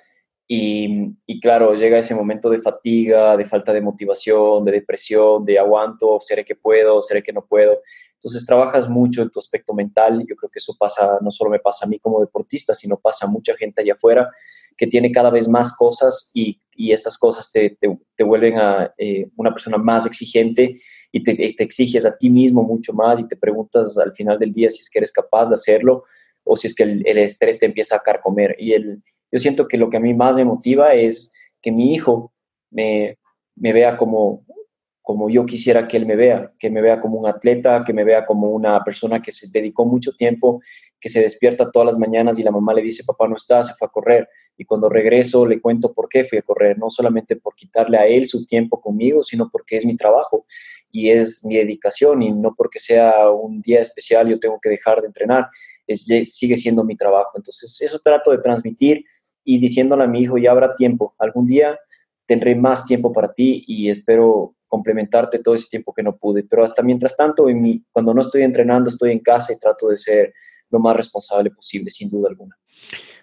Y, claro, llega ese momento de fatiga, de falta de motivación, de depresión, de aguanto, seré que puedo, seré que no puedo. Entonces trabajas mucho en tu aspecto mental. Yo creo que eso pasa, no solo me pasa a mí como deportista, sino pasa a mucha gente allá afuera que tiene cada vez más cosas y, y esas cosas te, te, vuelven a eh, una persona más exigente y te, te exiges a ti mismo mucho más y te preguntas al final del día si es que eres capaz de hacerlo o si es que el, el estrés te empieza a carcomer. Y el, yo siento que lo que a mí más me motiva es que mi hijo me, me vea como, como yo quisiera que él me vea, que me vea como un atleta, que me vea como una persona que se dedicó mucho tiempo, que se despierta todas las mañanas y la mamá le dice, papá no está, se fue a correr. Y cuando regreso le cuento por qué fui a correr, no solamente por quitarle a él su tiempo conmigo, sino porque es mi trabajo y es mi dedicación y no porque sea un día especial yo tengo que dejar de entrenar, sigue siendo mi trabajo. Entonces eso trato de transmitir y diciéndole a mi hijo, ya habrá tiempo, algún día tendré más tiempo para ti y espero complementarte todo ese tiempo que no pude. Pero hasta mientras tanto, en mi, cuando no estoy entrenando, estoy en casa y trato de ser lo más responsable posible, sin duda alguna.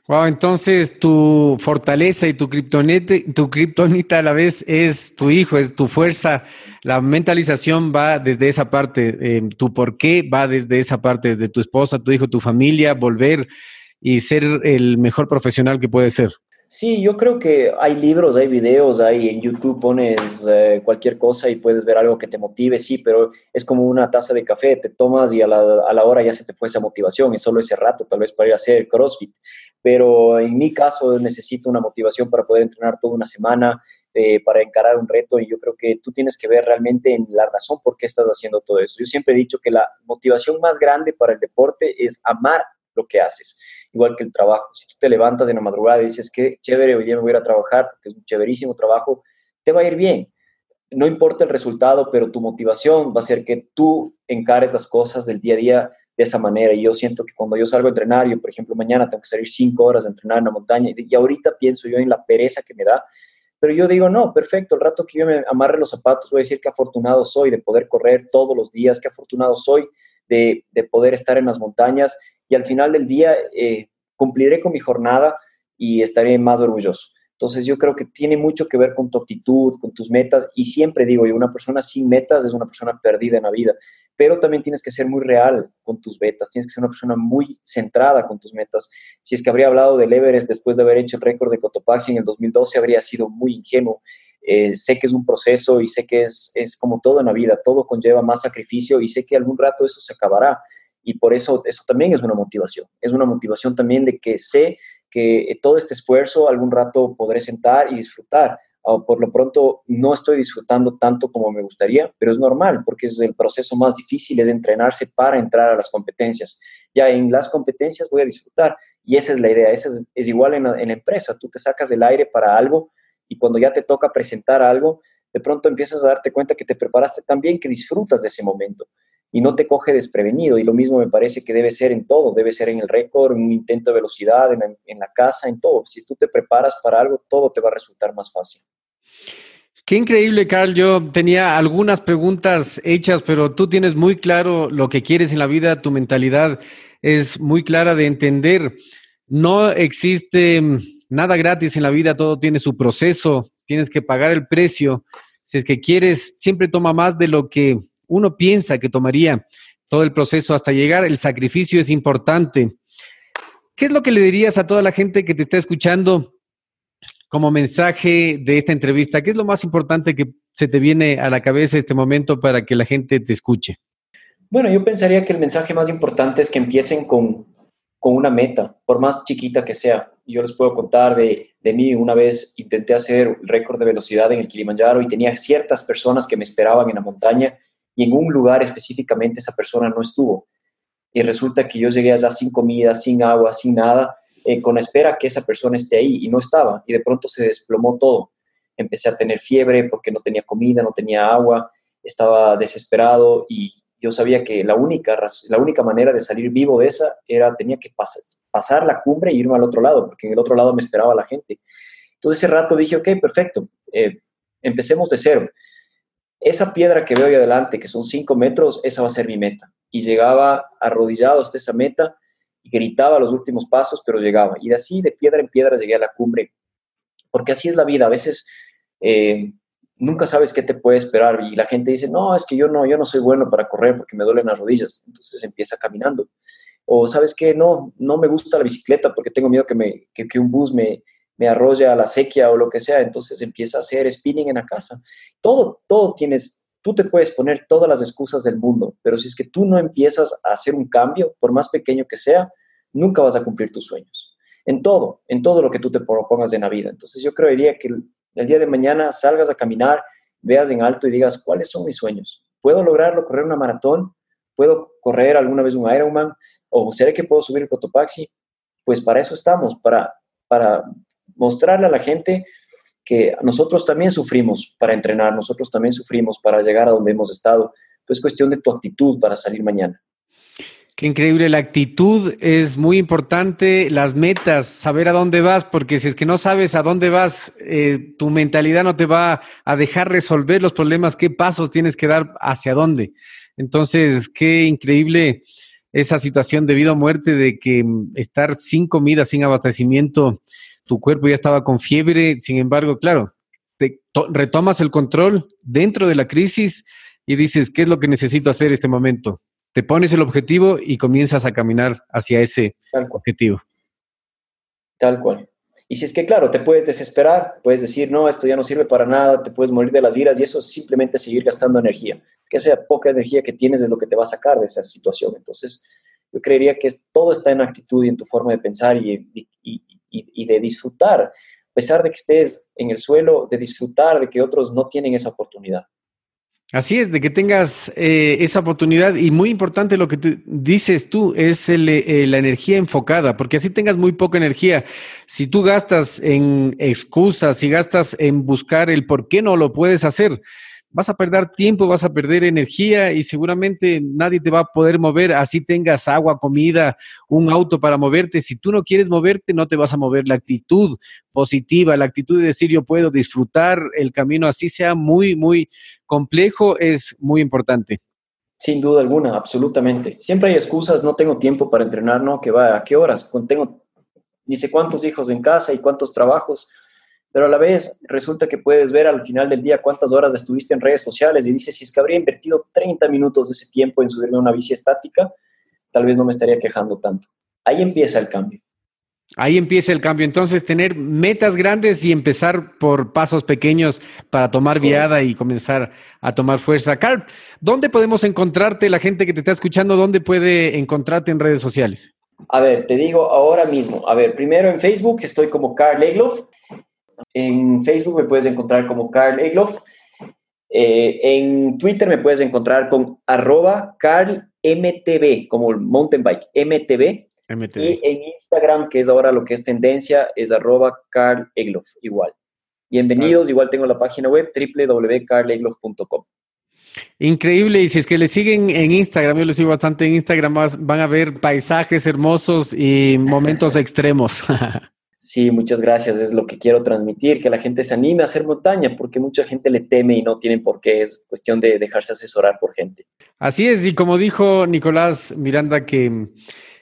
Wow, entonces tu fortaleza y tu kriptonita, tu kriptonita a la vez es tu hijo, es tu fuerza. La mentalización va desde esa parte, eh, tu por qué va desde esa parte, desde tu esposa, tu hijo, tu familia, volver y ser el mejor profesional que puede ser? Sí, yo creo que hay libros, hay videos, hay en YouTube pones eh, cualquier cosa y puedes ver algo que te motive, sí, pero es como una taza de café, te tomas y a la, a la hora ya se te fue esa motivación, y solo ese rato, tal vez para ir a hacer CrossFit. Pero en mi caso necesito una motivación para poder entrenar toda una semana, eh, para encarar un reto, y yo creo que tú tienes que ver realmente en la razón por qué estás haciendo todo eso. Yo siempre he dicho que la motivación más grande para el deporte es amar lo que haces igual que el trabajo. Si tú te levantas en la madrugada y dices que chévere, hoy día me voy a ir a trabajar porque es un chéverísimo trabajo, te va a ir bien. No importa el resultado, pero tu motivación va a ser que tú encares las cosas del día a día de esa manera. Y yo siento que cuando yo salgo a entrenar, por ejemplo, mañana tengo que salir cinco horas a entrenar en la montaña y ahorita pienso yo en la pereza que me da, pero yo digo, no, perfecto, el rato que yo me amarre los zapatos, voy a decir que afortunado soy de poder correr todos los días, que afortunado soy de, de poder estar en las montañas y al final del día eh, cumpliré con mi jornada y estaré más orgulloso. Entonces yo creo que tiene mucho que ver con tu actitud, con tus metas y siempre digo yo, una persona sin metas es una persona perdida en la vida, pero también tienes que ser muy real con tus metas, tienes que ser una persona muy centrada con tus metas. Si es que habría hablado del Everest después de haber hecho el récord de Cotopaxi en el 2012, habría sido muy ingenuo. Eh, sé que es un proceso y sé que es, es como todo en la vida, todo conlleva más sacrificio y sé que algún rato eso se acabará y por eso eso también es una motivación. Es una motivación también de que sé que todo este esfuerzo algún rato podré sentar y disfrutar. O por lo pronto no estoy disfrutando tanto como me gustaría, pero es normal porque es el proceso más difícil, es entrenarse para entrar a las competencias. Ya en las competencias voy a disfrutar y esa es la idea, esa es, igual en la, en la empresa, tú te sacas del aire para algo y cuando ya te toca presentar algo, de pronto empiezas a darte cuenta que te preparaste tan bien que disfrutas de ese momento y no te coge desprevenido. Y lo mismo me parece que debe ser en todo, debe ser en el récord, en un intento de velocidad, en la, casa, en todo. Si tú te preparas para algo, todo te va a resultar más fácil. Qué increíble, Carl. Yo tenía algunas preguntas hechas, pero tú tienes muy claro lo que quieres en la vida, tu mentalidad es muy clara de entender. No existe nada gratis en la vida, todo tiene su proceso, tienes que pagar el precio Si es que quieres, siempre toma más de lo que uno piensa que tomaría todo el proceso hasta llegar. El sacrificio es importante. ¿Qué es lo que le dirías a toda la gente que te está escuchando como mensaje de esta entrevista? ¿Qué es lo más importante que se te viene a la cabeza este momento para que la gente te escuche? Bueno, yo pensaría que el mensaje más importante es que empiecen con, con una meta, por más chiquita que sea. Yo les puedo contar de, de mí, una vez intenté hacer récord de velocidad en el Kilimanjaro y tenía ciertas personas que me esperaban en la montaña y en un lugar específicamente esa persona no estuvo. Y resulta que yo llegué allá sin comida, sin agua, sin nada, eh, con espera que esa persona esté ahí y no estaba. Y de pronto se desplomó todo. Empecé a tener fiebre porque no tenía comida, no tenía agua, estaba desesperado y yo sabía que la única, la única manera de salir vivo de esa era, tenía que pasar la cumbre e irme al otro lado, porque en el otro lado me esperaba la gente. Entonces ese rato dije, ok, perfecto, eh, empecemos de cero. Esa piedra que veo ahí adelante, que son cinco metros, esa va a ser mi meta. Y llegaba arrodillado hasta esa meta y gritaba los últimos pasos, pero llegaba. Y de así, de piedra en piedra, llegué a la cumbre. Porque así es la vida. A veces eh, nunca sabes qué te puede esperar y la gente dice, no, es que yo no, yo no soy bueno para correr porque me duelen las rodillas, entonces empieza caminando. O sabes que no, no me gusta la bicicleta porque tengo miedo que, me, que, un bus me, me arrolle a la sequía o lo que sea, entonces empieza a hacer spinning en la casa. Todo, todo tienes, tú te puedes poner todas las excusas del mundo, pero si es que tú no empiezas a hacer un cambio, por más pequeño que sea, nunca vas a cumplir tus sueños. En todo, en todo lo que tú te propongas en la vida. Entonces yo creería que el día de mañana salgas a caminar, veas en alto y digas, ¿cuáles son mis sueños? ¿Puedo lograrlo, correr una maratón? ¿Puedo correr alguna vez un Ironman? ¿O seré que puedo subir el Cotopaxi? Pues para eso estamos, para, para mostrarle a la gente que nosotros también sufrimos para entrenar, nosotros también sufrimos para llegar a donde hemos estado. Pues cuestión de tu actitud para salir mañana. Qué increíble, la actitud es muy importante, las metas, saber a dónde vas, porque si es que no sabes a dónde vas, eh, tu mentalidad no te va a dejar resolver los problemas, qué pasos tienes que dar hacia dónde. Entonces, qué increíble esa situación de vida o muerte de que mm, estar sin comida, sin abastecimiento, tu cuerpo ya estaba con fiebre, sin embargo, claro, te retomas el control dentro de la crisis y dices, ¿qué es lo que necesito hacer este momento? te pones el objetivo y comienzas a caminar hacia ese objetivo. Tal cual. Y si es que, claro, te puedes desesperar, puedes decir, no, esto ya no sirve para nada, te puedes morir de las iras y eso es simplemente seguir gastando energía. Que esa poca energía que tienes es lo que te va a sacar de esa situación. Entonces, yo creería que todo está en actitud y en tu forma de pensar y, y, y de disfrutar, a pesar de que estés en el suelo, de disfrutar de que otros no tienen esa oportunidad. Así es, de que tengas eh, esa oportunidad y muy importante lo que dices tú es eh, la energía enfocada, porque así tengas muy poca energía. Si tú gastas en excusas, si gastas en buscar el por qué no lo puedes hacer, vas a perder tiempo, vas a perder energía y seguramente nadie te va a poder mover, así tengas agua, comida, un auto para moverte. Si tú no quieres moverte, no te vas a mover. La actitud positiva, la actitud de decir yo puedo disfrutar el camino, así sea muy, muy complejo, es muy importante. Sin duda alguna, absolutamente. Siempre hay excusas, no tengo tiempo para entrenar, no, que va, ¿a qué horas? Tengo ni sé cuántos hijos en casa y cuántos trabajos pero a la vez resulta que puedes ver al final del día cuántas horas estuviste en redes sociales y dices, si es que habría invertido 30 minutos de ese tiempo en subirme a una bici estática, tal vez no me estaría quejando tanto. Ahí empieza el cambio. Ahí empieza el cambio. Entonces, tener metas grandes y empezar por pasos pequeños para tomar viada y comenzar a tomar fuerza. Carl, ¿dónde podemos encontrarte, la gente que te está escuchando, dónde puede encontrarte en redes sociales? A ver, te digo ahora mismo. A ver, primero en Facebook estoy como Carl Egloff en Facebook me puedes encontrar como Carl Egloff. Eh, en Twitter me puedes encontrar con arroba CarlMTV, como mountain bike, MTV. Y en Instagram, que es ahora lo que es tendencia, es arroba Carl Egloff, igual. Bienvenidos, igual tengo la página web www.carlegloff.com. Increíble, y si es que le siguen en Instagram, yo les sigo bastante en Instagram, van a ver paisajes hermosos y momentos extremos. Sí, muchas gracias. Es lo que quiero transmitir, que la gente se anime a hacer montaña, porque mucha gente le teme y no tienen por qué. Es cuestión de dejarse asesorar por gente. Así es, y como dijo Nicolás Miranda, que,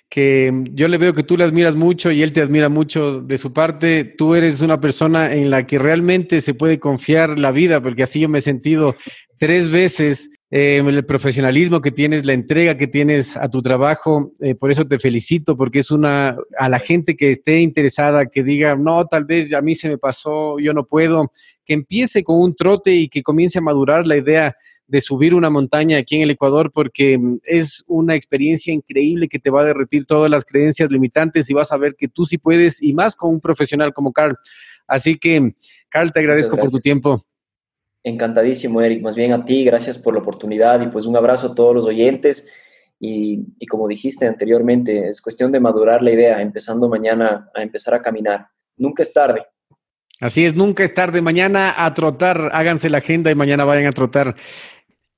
que yo le veo que tú le admiras mucho y él te admira mucho de su parte. Tú eres una persona en la que realmente se puede confiar la vida, porque así yo me he sentido tres veces eh, el profesionalismo que tienes, la entrega que tienes a tu trabajo. Eh, por eso te felicito, porque es una, a la gente que esté interesada, que diga, no, tal vez a mí se me pasó, yo no puedo, que empiece con un trote y que comience a madurar la idea de subir una montaña aquí en el Ecuador porque mm, es una experiencia increíble que te va a derretir todas las creencias limitantes y vas a ver que tú sí puedes y más con un profesional como Carl. Así que, Carl, te agradezco por tu tiempo. Encantadísimo, Eric. Más bien a ti, gracias por la oportunidad y pues un abrazo a todos los oyentes. Y, como dijiste anteriormente, es cuestión de madurar la idea, empezando mañana a empezar a caminar. Nunca es tarde. Así es, nunca es tarde. Mañana a trotar, háganse la agenda y mañana vayan a trotar.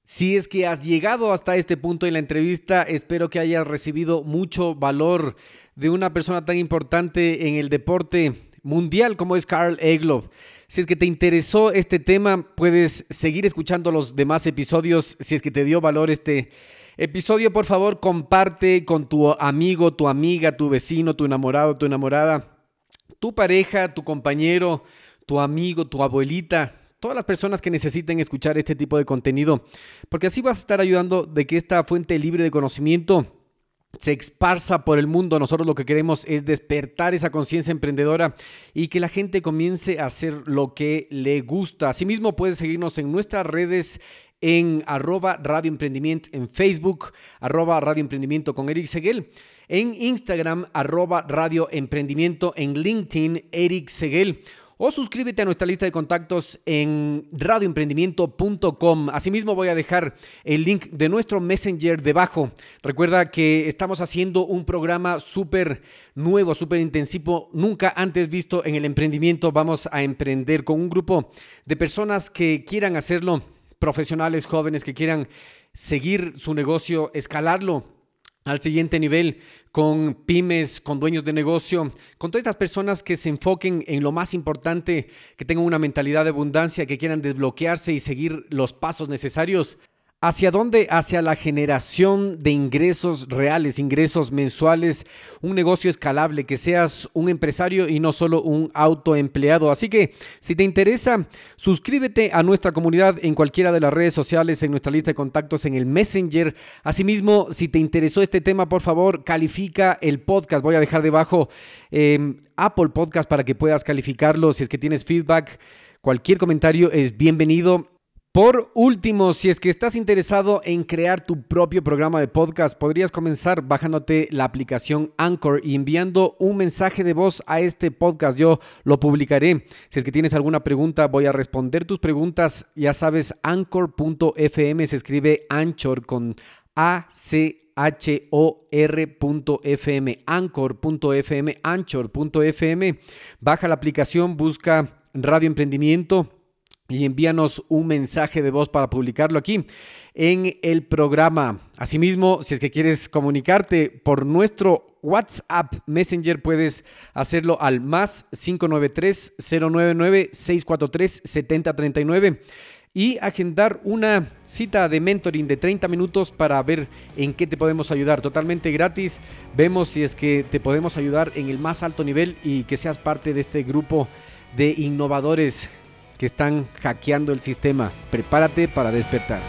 Si es que has llegado hasta este punto en la entrevista, espero que hayas recibido mucho valor de una persona tan importante en el deporte mundial como es Carl Egloff. Si es que te interesó este tema, puedes seguir escuchando los demás episodios. Si es que te dio valor este episodio, por favor, comparte con tu amigo, tu amiga, tu vecino, tu enamorado, tu enamorada, tu pareja, tu compañero, tu amigo, tu abuelita, todas las personas que necesiten escuchar este tipo de contenido, porque así vas a estar ayudando de que esta fuente libre de conocimiento se esparza por el mundo. Nosotros lo que queremos es despertar esa conciencia emprendedora y que la gente comience a hacer lo que le gusta. Asimismo, puedes seguirnos en nuestras redes en arroba Radio Emprendimiento en Facebook, arroba Radio Emprendimiento con Eric Seguel, en Instagram, arroba Radio Emprendimiento, en LinkedIn, Eric Seguel o suscríbete a nuestra lista de contactos en radioemprendimiento.com. Asimismo voy a dejar el link de nuestro Messenger debajo. Recuerda que estamos haciendo un programa súper nuevo, súper intensivo, nunca antes visto en el emprendimiento. Vamos a emprender con un grupo de personas que quieran hacerlo, profesionales jóvenes que quieran seguir su negocio, escalarlo al siguiente nivel con pymes, con dueños de negocio, con todas estas personas que se enfoquen en lo más importante, que tengan una mentalidad de abundancia, que quieran desbloquearse y seguir los pasos necesarios ¿Hacia dónde? Hacia la generación de ingresos reales, ingresos mensuales, un negocio escalable, que seas un empresario y no solo un autoempleado. Así que si te interesa, suscríbete a nuestra comunidad en cualquiera de las redes sociales, en nuestra lista de contactos, en el Messenger. Asimismo, si te interesó este tema, por favor, califica el podcast. Voy a dejar debajo em, Apple Podcast para que puedas calificarlo. Si es que tienes feedback, cualquier comentario es bienvenido. Por último, si es que estás interesado en crear tu propio programa de podcast, podrías comenzar bajándote la aplicación Anchor y enviando un mensaje de voz a este podcast. Yo lo publicaré. Si es que tienes alguna pregunta, voy a responder tus preguntas. Ya sabes, anchor.fm se escribe Anchor con A C H O R.fm, anchor.fm, anchor.fm. Baja la aplicación, busca Radio Emprendimiento y envíanos un mensaje de voz para publicarlo aquí en el programa. Asimismo, si es que quieres comunicarte por nuestro WhatsApp Messenger, puedes hacerlo al más 593-099-643-7039 y agendar una cita de mentoring de 30 minutos para ver en qué te podemos ayudar. Totalmente gratis. Vemos si es que te podemos ayudar en el más alto nivel y que seas parte de este grupo de innovadores que están hackeando el sistema. Prepárate para despertar.